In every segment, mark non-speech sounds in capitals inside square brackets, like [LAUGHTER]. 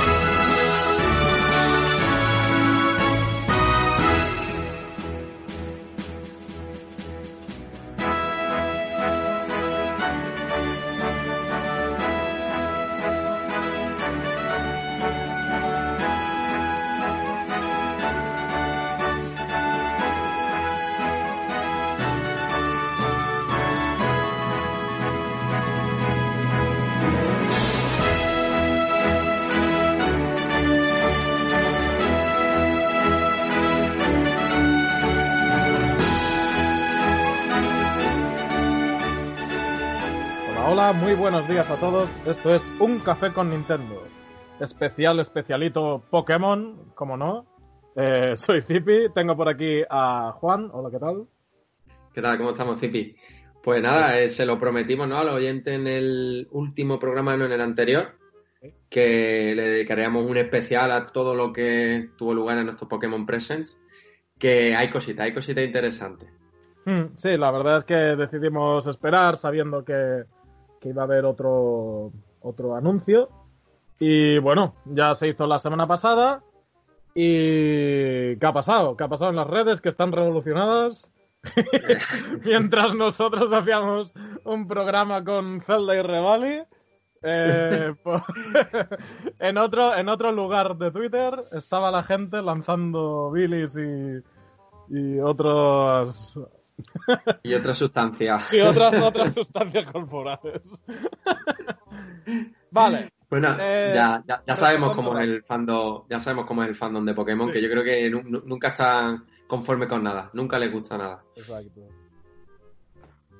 Bye. Hola, muy buenos días a todos. Esto es Un Café con Nintendo. Especial, especialito Pokémon, como no. Eh, soy Zipi, tengo por aquí a Juan. Hola, ¿qué tal? ¿Qué tal? ¿Cómo estamos, Zipi? Pues nada, eh, se lo prometimos ¿no? al oyente en el último programa, no en el anterior, que le dedicaríamos un especial a todo lo que tuvo lugar en nuestros Pokémon Presents, que hay cositas, hay cositas interesantes. Mm, sí, la verdad es que decidimos esperar sabiendo que, que iba a haber otro, otro anuncio. Y bueno, ya se hizo la semana pasada. ¿Y qué ha pasado? ¿Qué ha pasado en las redes que están revolucionadas? [LAUGHS] Mientras nosotros hacíamos un programa con Zelda y Revali. eh, [LAUGHS] po- [LAUGHS] en, otro, en otro lugar de Twitter estaba la gente lanzando bilis y, y otros [LAUGHS] Y otra sustancia. y otras otras sustancias corporales. [LAUGHS] vale, Bueno, Eh, ya, ya, ya sabemos cómo es el fandom, ya sabemos cómo es el fandom de Pokémon, Sí. que yo creo que nu- nu- nunca está conforme con nada, nunca le gusta nada. exacto.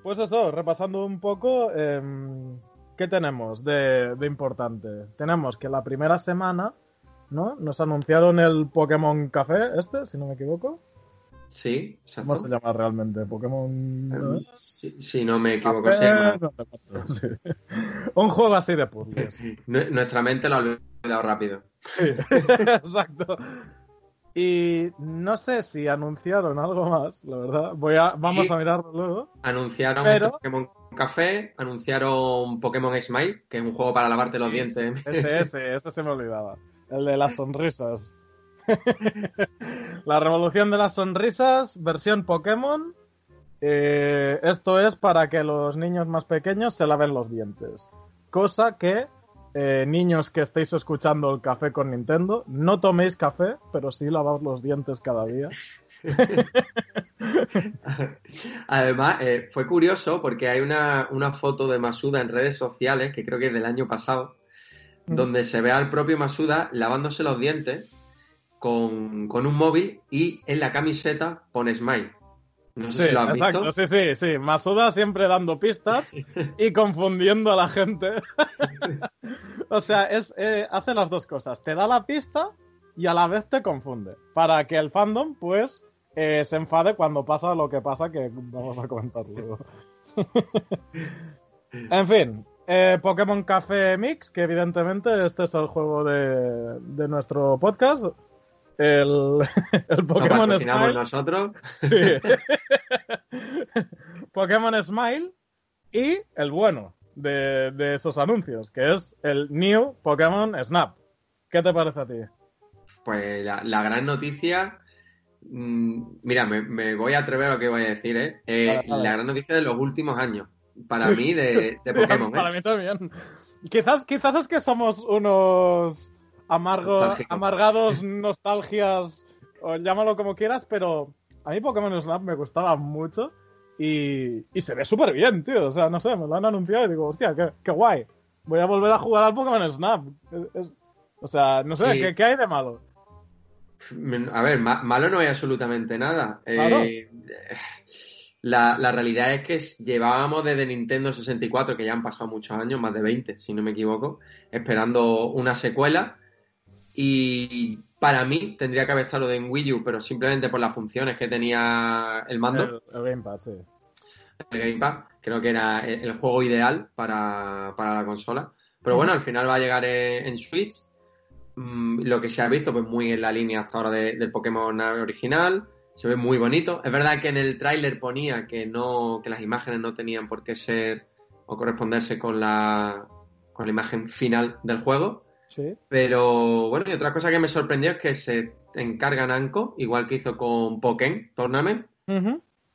Pues eso, repasando un poco, em, ¿qué tenemos de, de importante? Tenemos que la primera semana, ¿no? Nos anunciaron el Pokémon Café, este, si no me equivoco. Sí, ¿Cómo se exacto. llama realmente? Pokémon... Eh, Si, si no me equivoco, se llama. no sí. Un juego así de puzzles. [LAUGHS] Nu- Nuestra mente lo ha olvidado rápido. Sí, [LAUGHS] exacto. Y no sé si anunciaron algo más, la verdad. Voy a, vamos Sí. a mirarlo luego. Anunciaron Pero- Pokémon Café, anunciaron Pokémon Smile, que es un juego para lavarte los dientes. Ese, [LAUGHS] ese, ese se me olvidaba. El de las sonrisas. [LAUGHS] la revolución de las sonrisas, versión Pokémon. Eh, esto es para que los niños más pequeños se laven los dientes. Cosa que, eh, niños que estéis escuchando el café con Nintendo, no toméis café, pero sí lavaos los dientes cada día. [LAUGHS] Además, eh, fue curioso porque hay una, una foto de Masuda en redes sociales, que creo que es del año pasado, Mm. donde se ve al propio Masuda lavándose los dientes con, con un móvil y en la camiseta pone Smile. No sé Sí, si lo has exacto, visto. sí, sí, sí. Masuda siempre dando pistas y confundiendo a la gente. [LAUGHS] o sea, es, eh, hace las dos cosas. Te da la pista y a la vez te confunde. Para que el fandom, pues, eh, se enfade cuando pasa lo que pasa, que vamos a comentar luego. [LAUGHS] en fin, eh, Pokémon Café Mix, que evidentemente este es el juego de, de nuestro podcast. El, [LAUGHS] el Pokémon Smile. nosotros. Sí. [LAUGHS] [LAUGHS] Pokémon Smile y el bueno de, de esos anuncios, que es el New Pokémon Snap. ¿Qué te parece a ti? Pues la, la gran noticia. mm, Mira, me, me voy a atrever a lo que voy a decir, ¿eh? Eh, Vale, vale. La gran noticia de los últimos años. Para Sí. mí, de, de Pokémon. Para ¿eh? mí también. Quizás, quizás es que somos unos Nostálgicos. amargados [LAUGHS] nostalgias, o llámalo como quieras, pero a mí Pokémon Snap me gustaba mucho y, y se ve súper bien, tío. O sea, no sé, me lo han anunciado y digo, hostia, qué, qué guay. Voy a volver a jugar al Pokémon Snap. Es- es- o sea, no sé, Sí. ¿qué, qué hay de malo? A ver, ma- malo no hay absolutamente nada. Eh. La, la, realidad es que llevábamos desde Nintendo 64, que ya han pasado muchos años, más de 20, si no me equivoco, esperando una secuela. Y para mí tendría que haber estado en Wii U, pero simplemente por las funciones que tenía el mando. El, Gamepad, sí. El Gamepad, creo que era el, juego ideal para, para, la consola. Pero bueno, al final va a llegar en, Switch. Mm, lo que se ha visto, pues muy en la línea hasta ahora del Pokémon original se ve muy bonito. Es verdad que en el tráiler ponía que no, que las imágenes no tenían por qué ser o corresponderse con la, con la imagen final del juego. Sí. Pero bueno, y otra cosa que me sorprendió es que se encarga Namco, igual que hizo con Pokémon Tournament.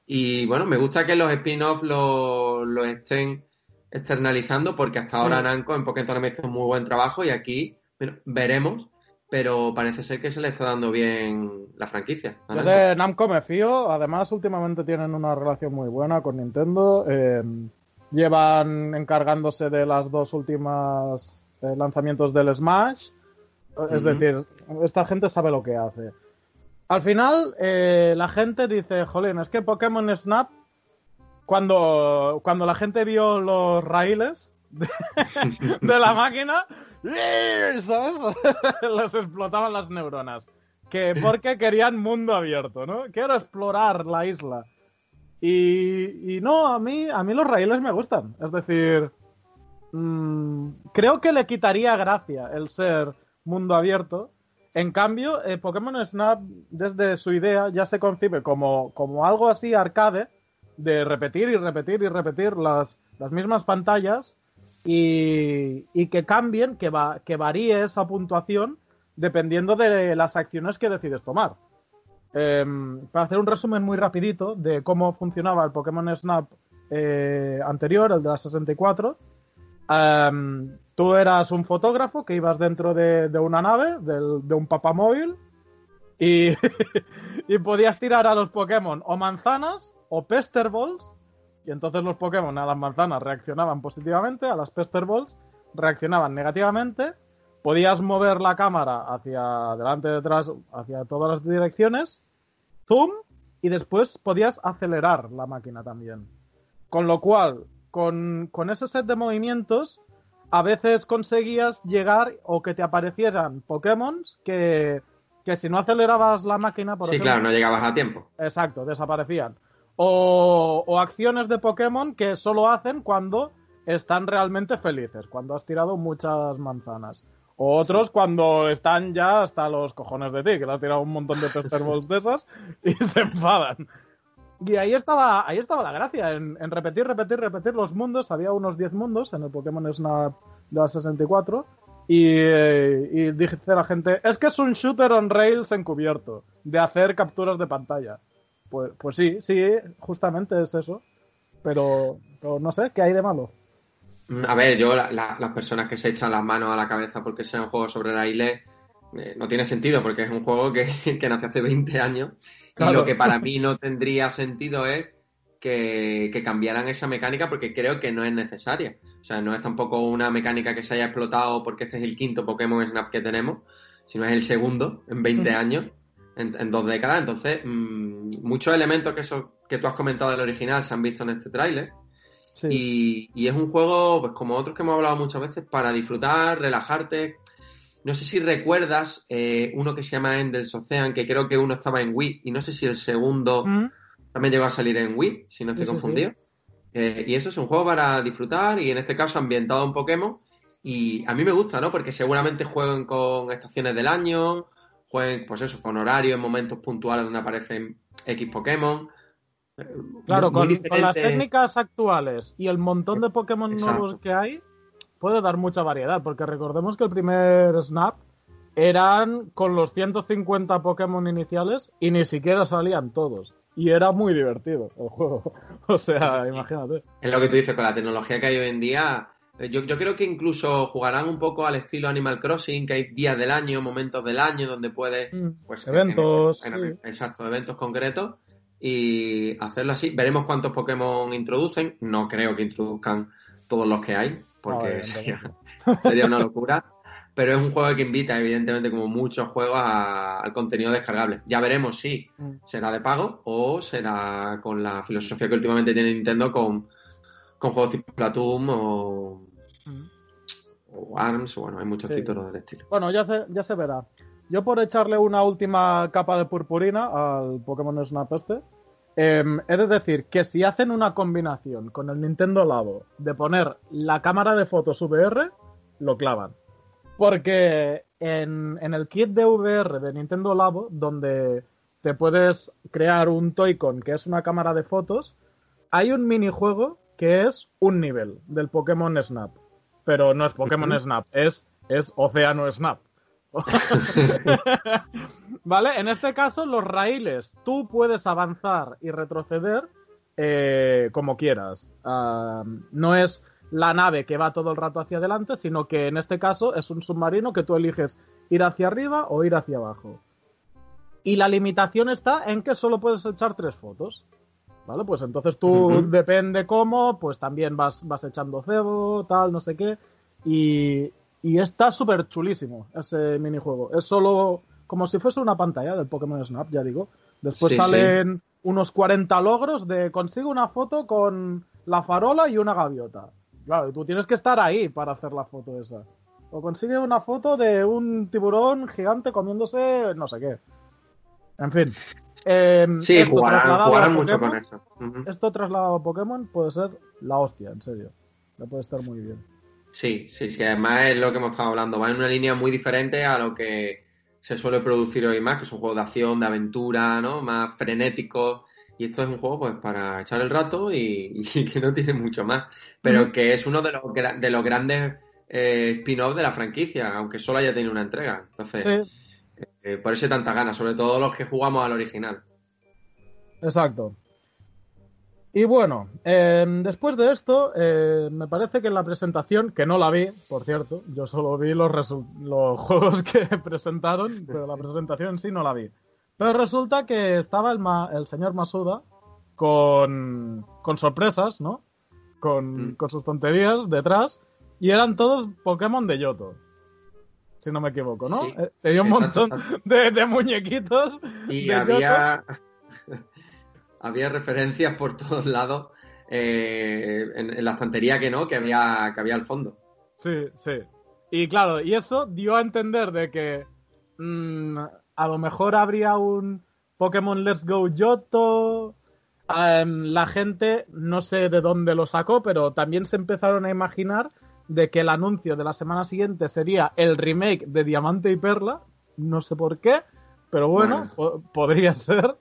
Y bueno, me gusta que los spin-offs lo, estén externalizando porque hasta ahora Namco en Pokémon Tournament hizo un muy buen trabajo y aquí veremos pero parece ser que se le está dando bien la franquicia. Yo de Namco me fío, además últimamente tienen una relación muy buena con Nintendo. Eh, llevan encargándose de las dos últimas eh, lanzamientos del Smash. Es decir, esta gente sabe lo que hace. Al final, eh, la gente dice, jolín, es que Pokémon Snap, cuando, cuando la gente vio los raíles de [LAUGHS] la máquina, ¿sabes? [LAUGHS] Les explotaban las neuronas. Que porque querían mundo abierto, ¿no? Quiero explorar la isla. Y, no, a mí, a mí los raíles me gustan. Es decir, mm, creo que le quitaría gracia el ser mundo abierto. En cambio, eh, Pokémon Snap, desde su idea, ya se concibe como, como algo así arcade, de repetir y repetir y repetir las, las mismas pantallas y, que cambien, que, va, que varíe esa puntuación dependiendo de las acciones que decides tomar. Em, para hacer un resumen muy rapidito de cómo funcionaba el Pokémon Snap eh, anterior, el de la 64, em, tú eras un fotógrafo que ibas dentro de, una nave, de un papamóvil, y, [LAUGHS] y podías tirar a los Pokémon o manzanas o Pester Balls y entonces los Pokémon a las manzanas reaccionaban positivamente, a las Pester Balls reaccionaban negativamente. Podías mover la cámara hacia adelante, detrás, hacia todas las direcciones, zoom, y después podías acelerar la máquina también. Con lo cual, con, con ese set de movimientos, a veces conseguías llegar o que te aparecieran Pokémon que, que si no acelerabas la máquina, por sí, claro, no llegabas a tiempo. Exacto, desaparecían. O, acciones de Pokémon que solo hacen cuando están realmente felices, cuando has tirado muchas manzanas. O otros cuando están ya hasta los cojones de ti, que le has tirado un montón de Pester [LAUGHS] Balls de esas y se enfadan. Y ahí estaba, ahí estaba la gracia, en, repetir, repetir, repetir los mundos. Había unos 10 mundos en el Pokémon Snap de la 64. Y, y la gente, es que es un shooter on rails encubierto, de hacer capturas de pantalla. Pues, pues sí, sí, justamente es eso. Pero, no sé, ¿qué hay de malo? A ver, yo, las personas que se echan las manos a la cabeza porque sea un juego sobre la isla, eh, no tiene sentido, porque es un juego que, [LAUGHS] que hace 20 años. Y lo que para mí no tendría sentido es que, que, cambiaran esa mecánica porque creo que no es necesaria. O sea, no es tampoco una mecánica que se haya explotado porque este es el quinto Pokémon Snap que tenemos, sino es el segundo en 20 años en, dos décadas. Entonces, mm, muchos elementos que, eso, que tú has comentado del original se han visto en este tráiler. Y, es un juego, pues como otros que hemos hablado muchas veces, para disfrutar, relajarte. No sé si recuerdas eh, uno que se llama Endless Ocean, que creo que uno estaba en Wii, y no sé si el segundo mm. también llegó a salir en Wii, si no estoy confundido. Eh, y eso es un juego para disfrutar, y en este caso ambientado en Pokémon. Y a mí me gusta, ¿no? Porque seguramente jueguen con estaciones del año, pues eso, con horario en momentos puntuales donde aparecen X Pokémon. Claro, con, las técnicas actuales y el montón de Pokémon nuevos que hay, puede dar mucha variedad, porque recordemos que el primer Snap eran con los 150 Pokémon iniciales y ni siquiera salían todos. Y era muy divertido el juego. [LAUGHS] O sea, imagínate. Es lo que tú dices, con la tecnología que hay hoy en día, eh, yo, creo que incluso jugarán un poco al estilo Animal Crossing, que hay días del año, momentos del año donde puedes, mm, pues, eventos, exacto, eventos concretos y hacerlo así. Veremos cuántos Pokémon introducen. No creo que introduzcan todos los que hay, porque [LAUGHS] sería, una locura. pero es un juego que invita, evidentemente, como muchos juegos, al contenido descargable. Ya veremos si mm. será de pago o será con la filosofía que últimamente tiene Nintendo con, juegos tipo Platoon o, mm. o ARMS, bueno, hay muchos títulos del estilo. Bueno, ya se, ya se verá. Yo por echarle una última capa de purpurina al Pokémon Snap este, eh, he de decir que si hacen una combinación con el Nintendo Labo de poner la cámara de fotos VR, lo clavan. Porque en, el kit de VR de Nintendo Labo, donde te puedes crear un Toy-Con, que es una cámara de fotos, hay un minijuego que es un nivel del Pokémon Snap. Pero no es Pokémon Snap, es, es Océano Snap. [LAUGHS] ¿Vale? En este caso, los raíles, tú puedes avanzar y retroceder eh, como quieras. Ah, no es la nave que va todo el rato hacia adelante, sino que en este caso es un submarino que tú eliges ir hacia arriba o ir hacia abajo. Y la limitación está en que solo puedes echar tres fotos. ¿Vale? Pues entonces tú, depende cómo, pues también vas, vas echando cebo, tal, no sé qué. Y, y está súper chulísimo ese minijuego. Es solo como si fuese una pantalla del Pokémon Snap, ya digo. Después salen unos 40 logros de consigo una foto con la farola y una gaviota. Claro, tú tienes que estar ahí para hacer la foto esa. O consigue una foto de un tiburón gigante comiéndose no sé qué. En fin. Em, sí, esto jugarán, mucho con eso. Esto trasladado a Pokémon puede ser la hostia, en serio. Le puede estar muy bien. Sí, sí, sí, además es lo que hemos estado hablando, va en una línea muy diferente a lo que se suele producir hoy más, que es un juego de acción, de aventura, ¿no? Más frenético. Y esto es un juego, pues, para echar el rato y, [LAUGHS] que no tiene mucho más. Pero que es uno de los, de los grandes eh, spin-offs de la franquicia, aunque solo haya tenido una entrega. Entonces, eh, por eso hay tanta ganas, sobre todo los que jugamos al original. Exacto. Y bueno, em, después de esto, eh, me parece que en la presentación, que no la vi, por cierto, yo solo vi los, los [LAUGHS] juegos que presentaron, pero la presentación en sí no la vi. Pero resulta que estaba el, el señor Masuda con, con sorpresas, ¿no? Con, mm. con, sus tonterías detrás, y eran todos Pokémon de Yoto. Si no me equivoco, ¿no? Eh, tenía un montón de, muñequitos. Y había había referencias por todos lados eh, en, la estantería que no, que había, que había al fondo. Sí, sí. Y claro, y eso dio a entender de que mm, a lo mejor habría un Pokémon Let's Go Yoto. Em, la gente no sé de dónde lo sacó, pero también se empezaron a imaginar de que el anuncio de la semana siguiente sería el remake de Diamante y Perla. No sé por qué, pero bueno. podría ser.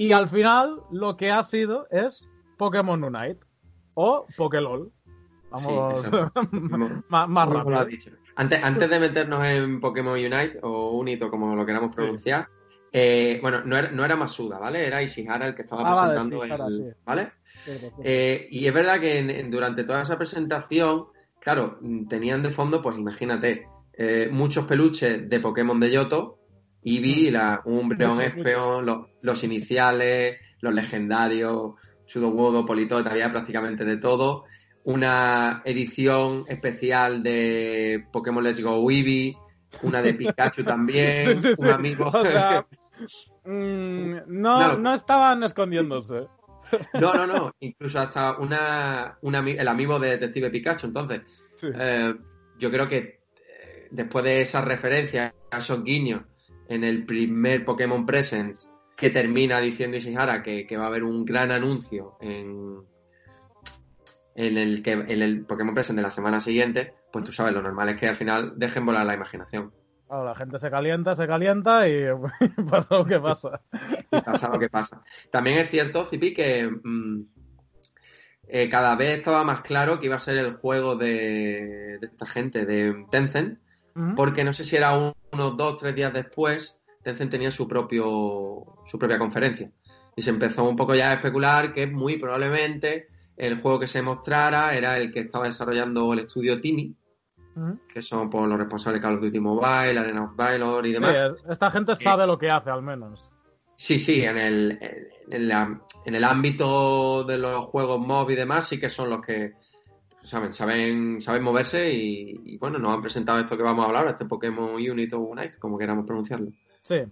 Y al final lo que ha sido es Pokémon Unite o Pokélol. Vamos [LAUGHS] más, rápido. Antes, antes de meternos en Pokémon Unite o Unito, como lo queramos pronunciar, eh, bueno, no era, no era Masuda, ¿vale? Era Ishihara el que estaba ah, presentando el. ¿Vale? Eh, y es verdad que durante toda esa presentación, claro, tenían de fondo, pues imagínate, eh, muchos peluches de Pokémon de Yoto, Eevee, la Umbreon, Espeon, los, iniciales, los legendarios, Sudowoodo, Politoed, había prácticamente de todo. Una edición especial de Pokémon Let's Go Eevee, una de Pikachu también, un amigo... No, no, estaban escondiéndose. No, no, no. Incluso hasta una, el amigo de Detective Pikachu. Entonces, eh, yo creo que eh, después de esa referencia, a esos guiños en el primer Pokémon Presents que termina diciendo Ishihara que, que va a haber un gran anuncio en, en, el que, en el Pokémon Present de la semana siguiente, pues tú sabes, lo normal es que al final dejen volar la imaginación. la gente se calienta, se calienta y [LAUGHS] pasa lo que pasa. y pasa lo que pasa. También es cierto, Zipi, que mm, eh, cada vez estaba más claro que iba a ser el juego de, de esta gente, de Tencent, porque no sé si era unos dos, tres días después, Tencent tenía su, propio, su propia conferencia. Y se empezó un poco ya a especular que muy probablemente el juego que se mostrara era el que estaba desarrollando el estudio Timmy, que son por pues, los responsables de Call of Duty Mobile, Arena of Valor y demás. esta gente sabe lo que hace, al menos. Sí, sí, en el, en, el ámbito de los juegos móviles y demás, sí que son los que saben, saben, saben moverse y, bueno, nos han presentado esto que vamos a hablar, este Pokémon Unit o Unite, como queramos pronunciarlo. Sí.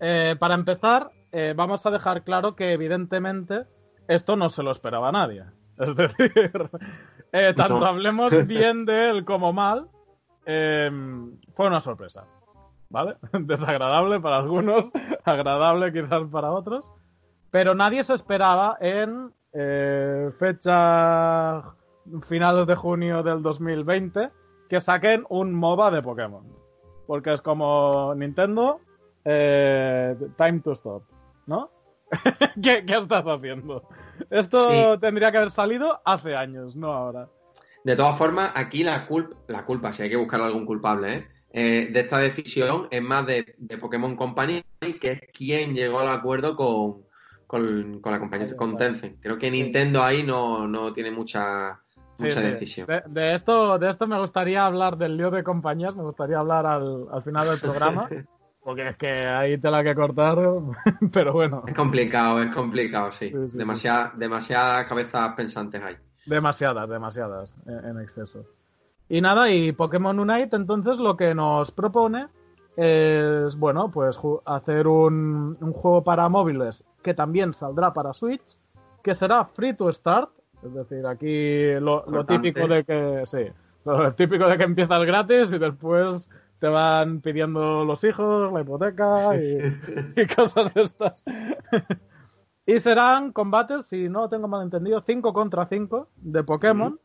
Eh, para empezar, eh, vamos a dejar claro que evidentemente esto no se lo esperaba nadie. [LAUGHS] Es decir, eh, tanto hablemos bien de él como mal, fue una sorpresa. ¿Vale? [LAUGHS] Desagradable para algunos, [LAUGHS] agradable quizás para otros. Pero nadie se esperaba en fecha finales de junio del 2020 que saquen un MOBA de Pokémon. Porque es como Nintendo, eh, Time to Stop, ¿no? [LAUGHS] ¿Qué, estás haciendo? Esto tendría que haber salido hace años, no ahora. De todas formas, aquí la culpa, la culpa, si hay que buscar algún culpable, ¿eh? Eh, de esta decisión es más de, Pokémon Company, que es quien llegó al acuerdo con, la compañía con Tencent. Creo que Nintendo ahí no, no tiene mucha, decisión. De, esto, de esto me gustaría hablar del lío de compañías, me gustaría hablar al, al final del programa. [LAUGHS] Porque es que ahí te la que cortar, [LAUGHS] pero bueno. Es complicado, es complicado, sí. demasiadas cabezas pensantes hay. Demasiadas, demasiadas, en, exceso. Y nada, y Pokémon Unite entonces lo que nos propone es, bueno, pues hacer un, un, juego para móviles que también saldrá para Switch, que será free to start, es decir, aquí lo, lo típico de que, sí, lo típico de que empiezas gratis y después te van pidiendo los hijos, la hipoteca [LAUGHS] y, cosas de estas. y serán combates, si no tengo mal entendido, 5 contra 5 de Pokémon,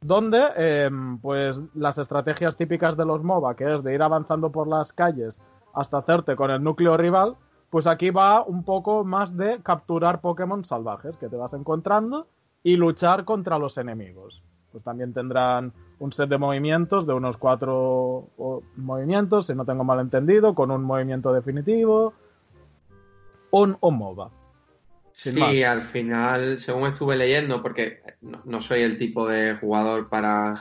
donde em, pues las estrategias típicas de los MOBA, que es de ir avanzando por las calles hasta hacerte con el núcleo rival, pues aquí va un poco más de capturar Pokémon salvajes que te vas encontrando y luchar contra los enemigos. Pues también tendrán un set de movimientos, de unos cuatro movimientos, si no tengo mal entendido, con un movimiento definitivo. Un, un MOBA. Sí, al final, según estuve leyendo, porque no, soy el tipo de jugador para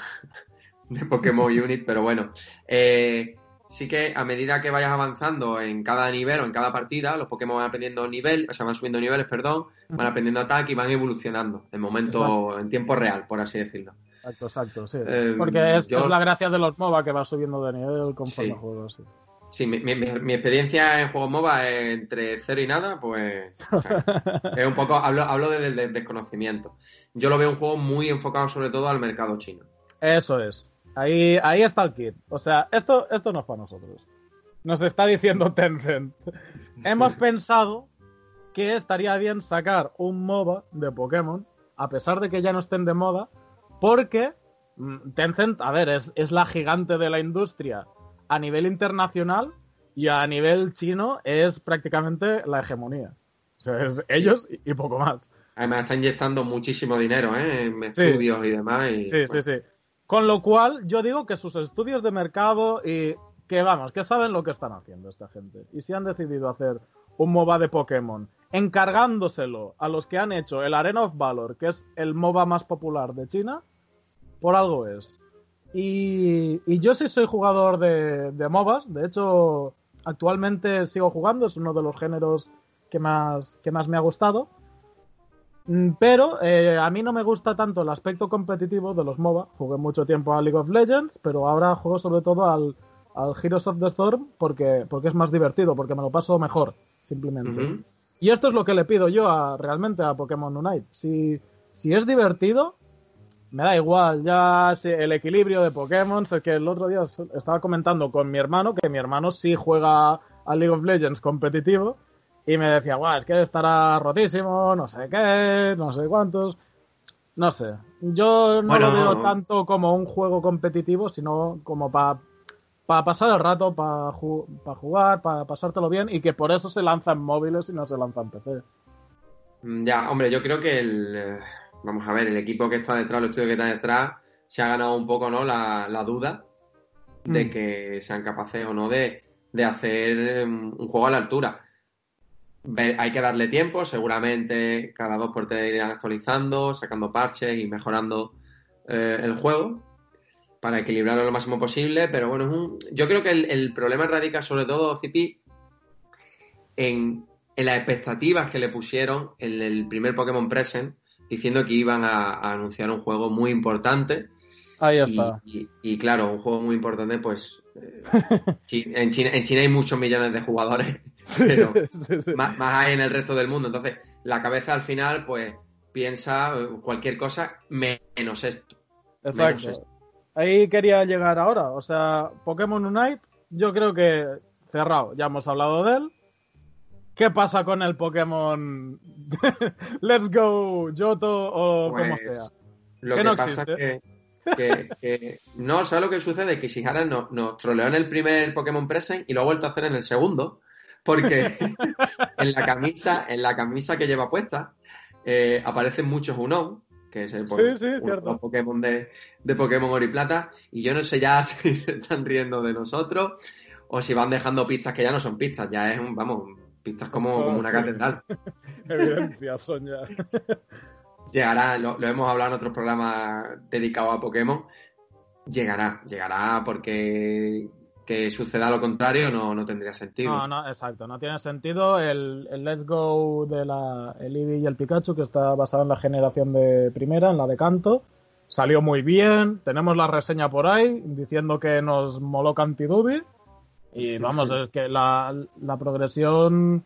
[LAUGHS] de Pokémon Unit, pero bueno, eh, sí que a medida que vayas avanzando en cada nivel o en cada partida, los Pokémon van aprendiendo nivel, o sea, van subiendo niveles, perdón, van aprendiendo ataque y van evolucionando en momento, en tiempo real, por así decirlo. Exacto, exacto, sí. Em, Porque es, la gracia de los MOBA que va subiendo de nivel conforme sí. juegos. Sí, sí mi, experiencia en juegos MOBA es entre cero y nada, pues [LAUGHS] es un poco, hablo, hablo del desconocimiento. Yo lo veo un juego muy enfocado sobre todo al mercado chino. Eso es. Ahí, ahí está el kit. O sea, esto, esto no es para nosotros. Nos está diciendo Tencent. [LAUGHS] Hemos pensado que estaría bien sacar un MOBA de Pokémon, a pesar de que ya no estén de moda, porque mm, Tencent, a ver, es, la gigante de la industria a nivel internacional y a nivel chino es prácticamente la hegemonía. O sea, es ellos y, poco más. Además está inyectando muchísimo dinero ¿eh? en estudios y demás. sí, sí, sí. Con lo cual, yo digo que sus estudios de mercado y que vamos, que saben lo que están haciendo esta gente. Y si han decidido hacer un MOBA de Pokémon encargándoselo a los que han hecho el Arena of Valor, que es el MOBA más popular de China, por algo es. Y, yo sí soy jugador de, de, MOBAs, de hecho actualmente sigo jugando, es uno de los géneros que más, que más me ha gustado. Mm, pero eh, a mí no me gusta tanto el aspecto competitivo de los MOBA. Jugué mucho tiempo a League of Legends, pero ahora juego sobre todo al, al Heroes of the Storm porque, porque es más divertido, porque me lo paso mejor, simplemente. Y esto es lo que le pido yo a, realmente a Pokémon Unite. Si, si es divertido, me da igual, ya el equilibrio de Pokémon, sé que el otro día estaba comentando con mi hermano, que mi hermano sí juega a League of Legends competitivo, y me decía, guau, es que estará rotísimo, no sé qué, no sé cuántos. No sé, yo no lo veo tanto como un juego competitivo, sino como para pasar el rato, para jugar, para pasártelo bien, y que por eso se lanzan móviles y no se lanzan PC. Ya, hombre, yo creo que el eh, vamos a ver, el equipo que está detrás, el estudio que está detrás, se ha ganado un poco ¿no? la, duda de mm. que sean capaces o no de, hacer em, un juego a la altura. Hay que darle tiempo, seguramente cada dos por tres irán actualizando, sacando parches y mejorando eh, el juego para equilibrarlo lo máximo posible, pero bueno, yo creo que el, problema radica sobre todo, Cipi, en, en, las expectativas que le pusieron en el primer Pokémon Present diciendo que iban a, anunciar un juego muy importante. Ahí está. Y, claro, un juego muy importante, pues [LAUGHS] eh, en, China, en China hay muchos millones de jugadores, [LAUGHS] pero [LAUGHS] Más, hay en el resto del mundo. Entonces, la cabeza al final, pues piensa eh, cualquier cosa menos esto. Exacto. Ahí quería llegar ahora. O sea, Pokémon Unite, yo creo que cerrado. Ya hemos hablado de él. ¿Qué pasa con el Pokémon Let's Go, Yoto o como pues, sea? Lo que, pasa es que, no, ¿sabes lo que sucede? Que Shihara nos, nos troleó en el primer Pokémon Present y lo ha vuelto a hacer en el segundo. Porque [LAUGHS] en la camisa, en la camisa que lleva puesta, eh, aparecen muchos Unown, que es el, Pokémon de, de Pokémon Oro y Plata, y yo no sé ya [LAUGHS] si se están riendo de nosotros o si van dejando pistas que ya no son pistas, ya es un, vamos, pistas como, una catedral. [LAUGHS] Evidencia, Sonia. Llegará, lo, hemos hablado en otros programas dedicados a Pokémon. Llegará, llegará porque que suceda lo contrario no, no tendría sentido. No, no, exacto, no tiene sentido. El, Let's Go de la, el Eevee y el Pikachu, que está basado en la generación de primera, en la de Canto, salió muy bien. Tenemos la reseña por ahí diciendo que nos moló Cantidubi. Y vamos, es que la, progresión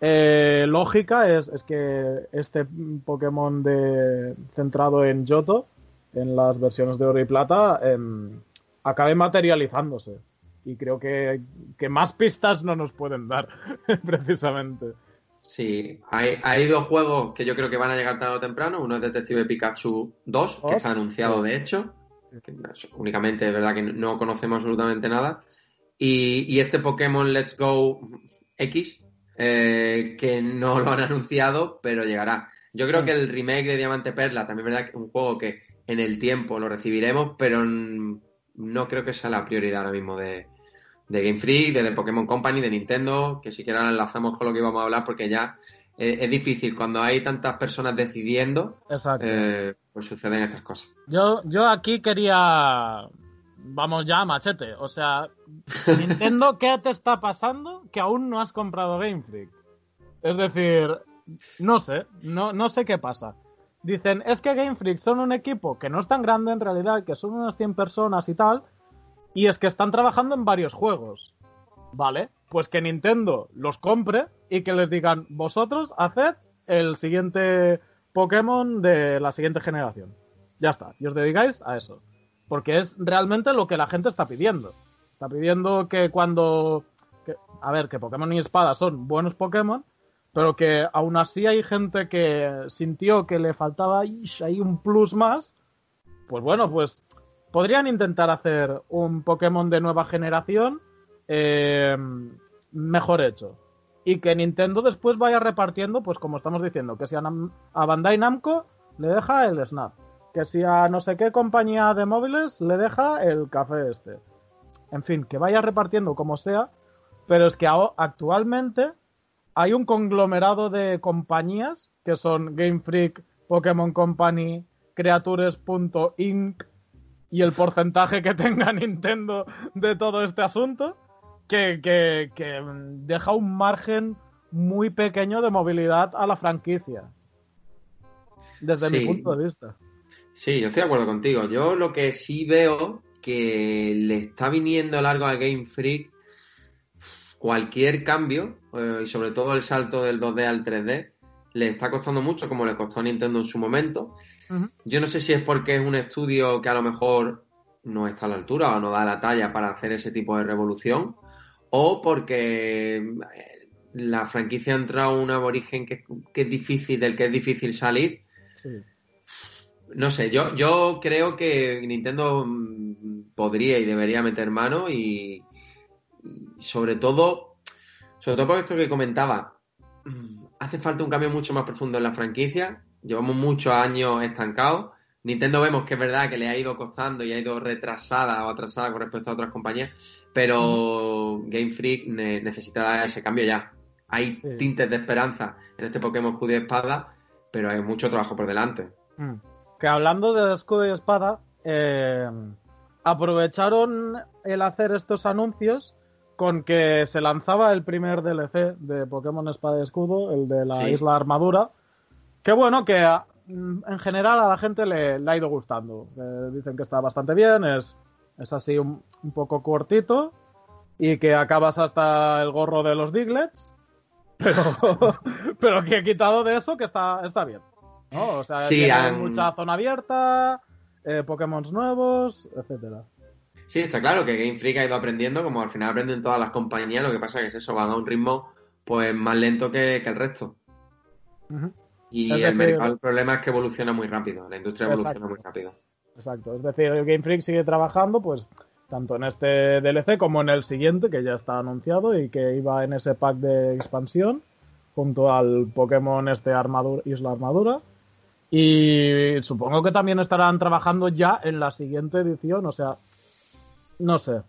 eh, lógica es, es, que este Pokémon de, centrado en Johto, en las versiones de oro y plata, em, acabe materializándose. Y creo que, más pistas no nos pueden dar, [LAUGHS] precisamente. Sí, hay, hay, dos juegos que yo creo que van a llegar tarde o temprano. Uno es Detective Pikachu 2, que está anunciado de hecho. únicamente es verdad que no conocemos absolutamente nada. Y, este Pokémon Let's Go X, eh, que no lo han anunciado, pero llegará. Yo creo que el remake de Diamante Perla también es verdad que es un juego que en el tiempo lo recibiremos, pero no creo que sea la prioridad ahora mismo de, Game Freak, de, Pokémon Company, de Nintendo, que siquiera enlazamos con lo que íbamos a hablar porque ya eh, es difícil cuando hay tantas personas decidiendo, eh, pues suceden estas cosas. Yo, yo aquí quería vamos ya, machete. O sea, Nintendo, ¿qué te está pasando que aún no has comprado Game Freak? Es decir, no sé, no, no sé qué pasa. Dicen, es que Game Freak son un equipo que no es tan grande en realidad, que son unas 100 personas y tal, y es que están trabajando en varios juegos. Vale, pues que Nintendo los compre y que les digan, vosotros haced el siguiente Pokémon de la siguiente generación. Ya está, y os dedicáis a eso porque es realmente lo que la gente está pidiendo. Está pidiendo que cuando... a ver, que Pokémon y Espada son buenos Pokémon, pero que aún así hay gente que sintió que le faltaba ahí un plus más, pues bueno, pues podrían intentar hacer un Pokémon de nueva generación eh, mejor hecho. Y que Nintendo después vaya repartiendo, pues como estamos diciendo, que si a, a Bandai Namco le deja el Snap, que si a no sé qué compañía de móviles le deja el café este. En fin, que vaya repartiendo como sea, pero es que actualmente hay un conglomerado de compañías que son Game Freak, Pokémon Company, Creatures.inc y el porcentaje que tenga [LAUGHS] Nintendo de todo este asunto, que, que, que deja un margen muy pequeño de movilidad a la franquicia. Desde mi punto de vista. Sí, yo estoy de acuerdo contigo. Yo lo que sí veo que le está viniendo largo al Game Freak cualquier cambio, eh, y sobre todo el salto del 2D al 3D, le está costando mucho, como le costó a Nintendo en su momento. Yo no sé si es porque es un estudio que a lo mejor no está a la altura o no da la talla para hacer ese tipo de revolución, o porque eh, la franquicia ha entrado a un aborigen que, que, es difícil, del que es difícil salir. Sí. No sé, yo, yo creo que Nintendo mm, podría y debería meter mano y, sobre todo, sobre todo por esto que comentaba, mm, hace falta un cambio mucho más profundo en la franquicia. Llevamos muchos años estancados. Nintendo vemos que es verdad que le ha ido costando y ha ido retrasada o atrasada con respecto a otras compañías, pero Game Freak necesita ese cambio ya. Hay tintes de esperanza en este Pokémon Escudo y Espada, pero hay mucho trabajo por delante. Que hablando de escudo y espada, eh, aprovecharon el hacer estos anuncios con que se lanzaba el primer DLC de Pokémon Espada y Escudo, el de la Isla Armadura. Que bueno, que en general a la gente le, ha ido gustando. Eh, dicen que está bastante bien, es, es así un, poco cortito y que acabas hasta el gorro de los Diglets, pero, [LAUGHS] pero que he quitado de eso que está, está bien. ¿No? O sea, tiene mucha zona abierta, eh, Pokémon nuevos, etcétera. Sí, está claro que Game Freak ha ido aprendiendo, como al final aprenden todas las compañías, lo que pasa es que eso, van a un ritmo pues más lento que, el resto. Y el mercado, el problema es que evoluciona muy rápido, la industria evoluciona muy rápido. Exacto, es decir, el Game Freak sigue trabajando, pues, tanto en este DLC como en el siguiente, que ya está anunciado y que iba en ese pack de expansión, junto al Pokémon este armadura, Isla Armadura. Y supongo que también estarán trabajando ya en la siguiente edición, o sea, no sé.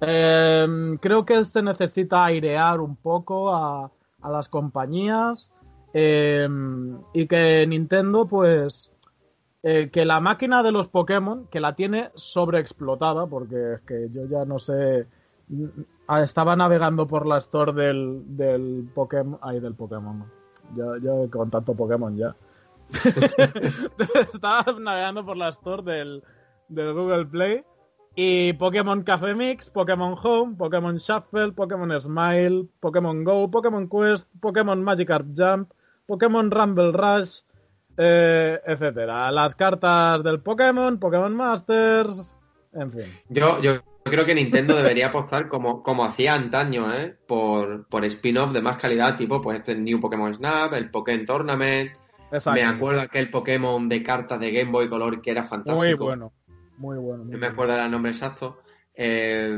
Em, creo que se necesita airear un poco a, las compañías em, y que Nintendo, pues, eh, que la máquina de los Pokémon, que la tiene sobreexplotada, porque es que yo ya no sé, ah, estaba navegando por la store del, del Pokémon, ay, del Pokémon, yo, yo con tanto Pokémon ya. [LAUGHS] estaba navegando por la store del, Google Play y Pokémon Café Mix, Pokémon Home, Pokémon Shuffle, Pokémon Smile, Pokémon Go, Pokémon Quest, Pokémon Magikarp Jump, Pokémon Rumble Rush, eh, etcétera. Las cartas del Pokémon, Pokémon Masters, en fin. Yo, yo creo que Nintendo debería apostar como, como hacía antaño, ¿eh? Por, por spin-off de más calidad, tipo pues este New Pokémon Snap, el Pokémon Tournament. Me acuerdo aquel Pokémon de cartas de Game Boy Color que era fantástico. Muy bueno. Muy bueno. no me acuerdo el nombre exacto. Eh,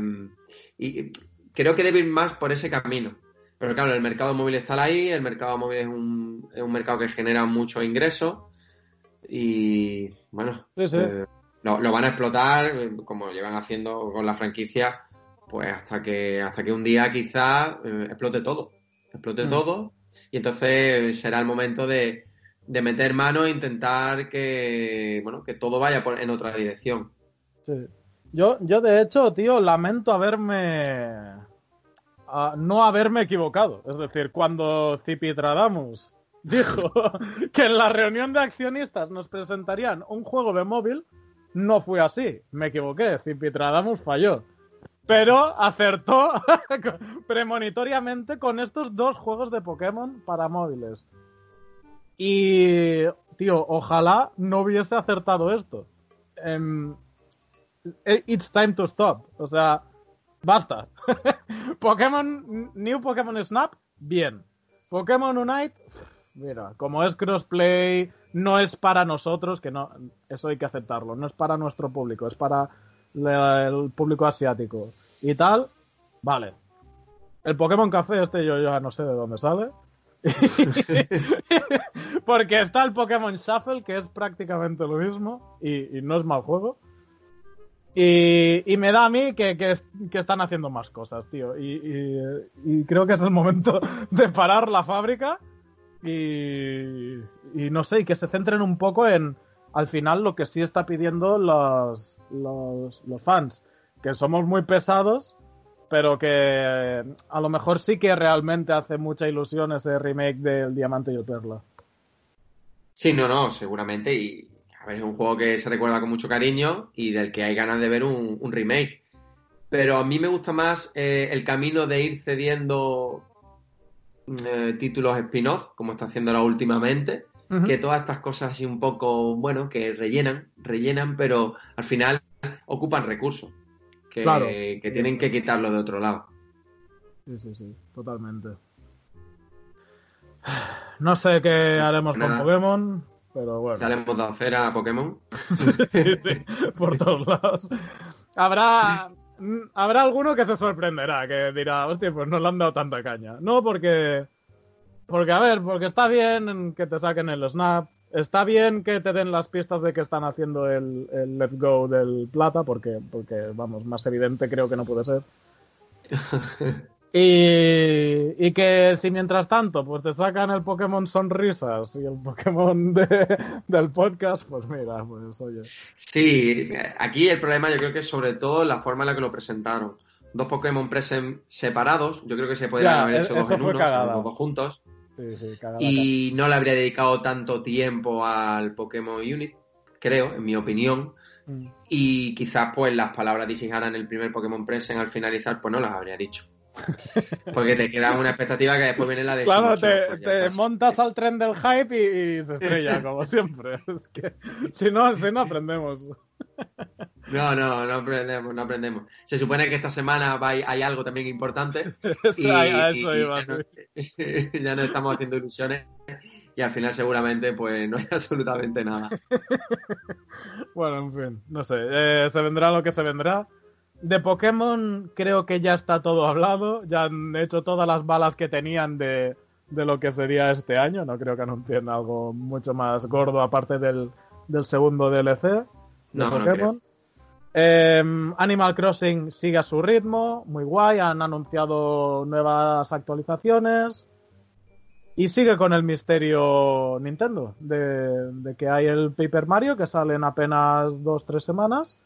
y creo que debe ir más por ese camino. Pero claro, el mercado móvil está ahí, el mercado móvil es un, es un mercado que genera muchos ingresos y bueno, eh, lo, van a explotar como llevan haciendo con la franquicia, pues hasta que hasta que un día quizás eh, explote todo, explote mm. todo y entonces será el momento de, de meter mano e intentar que, bueno, que todo vaya en otra dirección. Sí. Yo, yo, de hecho, tío, lamento haberme... no haberme equivocado. Es decir, cuando Cipitradamus [LAUGHS] dijo que en la reunión de accionistas nos presentarían un juego de móvil, no fue así. Me equivoqué. Cipitradamus falló. Pero acertó [LAUGHS] premonitoriamente con estos dos juegos de Pokémon para móviles. Y, tío, ojalá no hubiese acertado esto. Em, eh, it's time to stop. O sea, basta. [LAUGHS] Pokémon, New Pokémon Snap, bien. Pokémon Unite, mira, como es crossplay, no es para nosotros, que no, eso hay que aceptarlo, no es para nuestro público, es para el público asiático. Y tal, vale. El Pokémon Café, este yo ya no sé de dónde sale. [LAUGHS] Porque está el Pokémon Shuffle, que es prácticamente lo mismo y, no es mal juego. Y, me da a mí que, están haciendo más cosas, tío. Y, creo que es el momento [LAUGHS] de parar la fábrica y, no sé, y que se centren un poco en, al final, lo que sí está pidiendo los, los fans. Que somos muy pesados pero que eh, a lo mejor sí que realmente hace mucha ilusión ese remake del Diamante y Perla. Sí, no, no, seguramente. Y a ver, es un juego que se recuerda con mucho cariño y del que hay ganas de ver un, remake. Pero a mí me gusta más eh, el camino de ir cediendo eh, títulos spin-off, como está haciendo ahora últimamente, que todas estas cosas así un poco, bueno, que rellenan, rellenan, pero al final ocupan recursos que, tienen que quitarlo de otro lado. Sí, sí, sí, totalmente. No sé qué haremos con Pokémon, pero bueno. haremos a Pokémon? [LAUGHS] sí, sí, por [LAUGHS] todos lados. Habrá, habrá alguno que se sorprenderá, que dirá, hostia, pues no le han dado tanta caña. No, porque. Porque, a ver, porque está bien que te saquen el Snap, Está bien que te den las pistas de que están haciendo el, el Let's Go del plata, porque, porque, vamos, más evidente creo que no puede ser. [LAUGHS] y, y, que si mientras tanto pues te sacan el Pokémon Sonrisas y el Pokémon del podcast, pues mira, pues oye. Sí, aquí el problema yo creo que es sobre todo la forma en la que lo presentaron. Dos Pokémon present separados, yo creo que se podrían haber hecho dos en uno, dos juntos. Y no le habría dedicado tanto tiempo al Pokémon Unit, creo, en mi opinión. Mm. Y quizás pues las palabras de Ishihara en el primer Pokémon Present al finalizar, pues no las habría dicho. [LAUGHS] Porque te queda una expectativa que después viene la de Claro, te, pues montas al tren del hype y, se [LAUGHS] estrella, como siempre. [LAUGHS] Es que si no, si no aprendemos. No, no, no aprendemos, no aprendemos. Se supone que esta semana hay, algo también importante. y, a eso iba, ya, no, estamos haciendo ilusiones y al final seguramente pues no hay absolutamente nada. bueno, en fin, no sé. Eh, se vendrá lo que se vendrá. De Pokémon creo que ya está todo hablado. Ya han hecho todas las balas que tenían de, de lo que sería este año. No creo que anuncien algo mucho más gordo aparte del, del segundo DLC de no, Pokémon. Em, Animal Crossing sigue a su ritmo, muy guay, han anunciado nuevas actualizaciones y sigue con el misterio Nintendo de, que hay el Paper Mario que sale en apenas dos tres semanas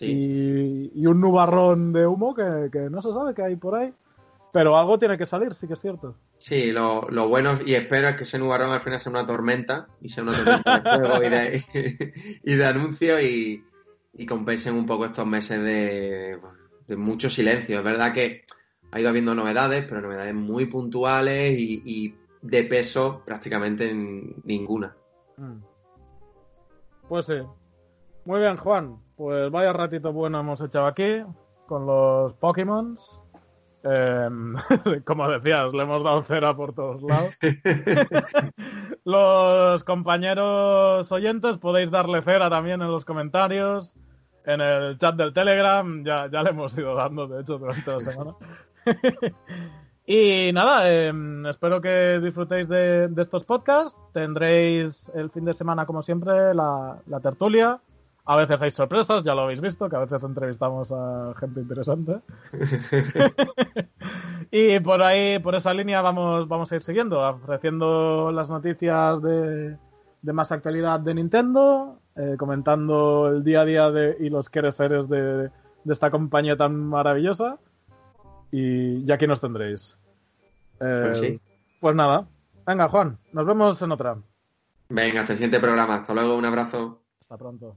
y, un nubarrón de humo que, no se sabe qué hay por ahí. Pero algo tiene que salir, sí que es cierto. Sí, lo, bueno, y espero es que ese nubarrón al final sea una tormenta, y sea una tormenta de fuego y de, [LAUGHS] y de y, y compensen un poco estos meses de, mucho silencio. Es verdad que ha ido habiendo novedades, pero novedades muy puntuales y, de peso prácticamente ninguna. Mm. Pues sí. Muy bien, Juan. Pues vaya ratito bueno hemos echado aquí con los Pokémon. Em, [LAUGHS] como decías, le hemos dado cera por todos lados. [LAUGHS] los compañeros oyentes podéis darle cera también en los comentarios en el chat del Telegram, ya, ya le hemos ido dando, de hecho, durante la semana. [LAUGHS] y nada, em, espero que disfrutéis de, estos podcasts. Tendréis el fin de semana, como siempre, la, tertulia. A veces hay sorpresas, ya lo habéis visto, que a veces entrevistamos a gente interesante. [LAUGHS] [LAUGHS] y por ahí, por esa línea, vamos, vamos a ir siguiendo, ofreciendo las noticias de, de más actualidad de Nintendo, eh, comentando el día a día de, y los seres de, de esta compañía tan maravillosa. Y ya aquí nos tendréis. pues, eh, pues nada. Venga, Juan, nos vemos en otra. Venga, hasta el siguiente programa. Hasta luego, un abrazo. Hasta pronto.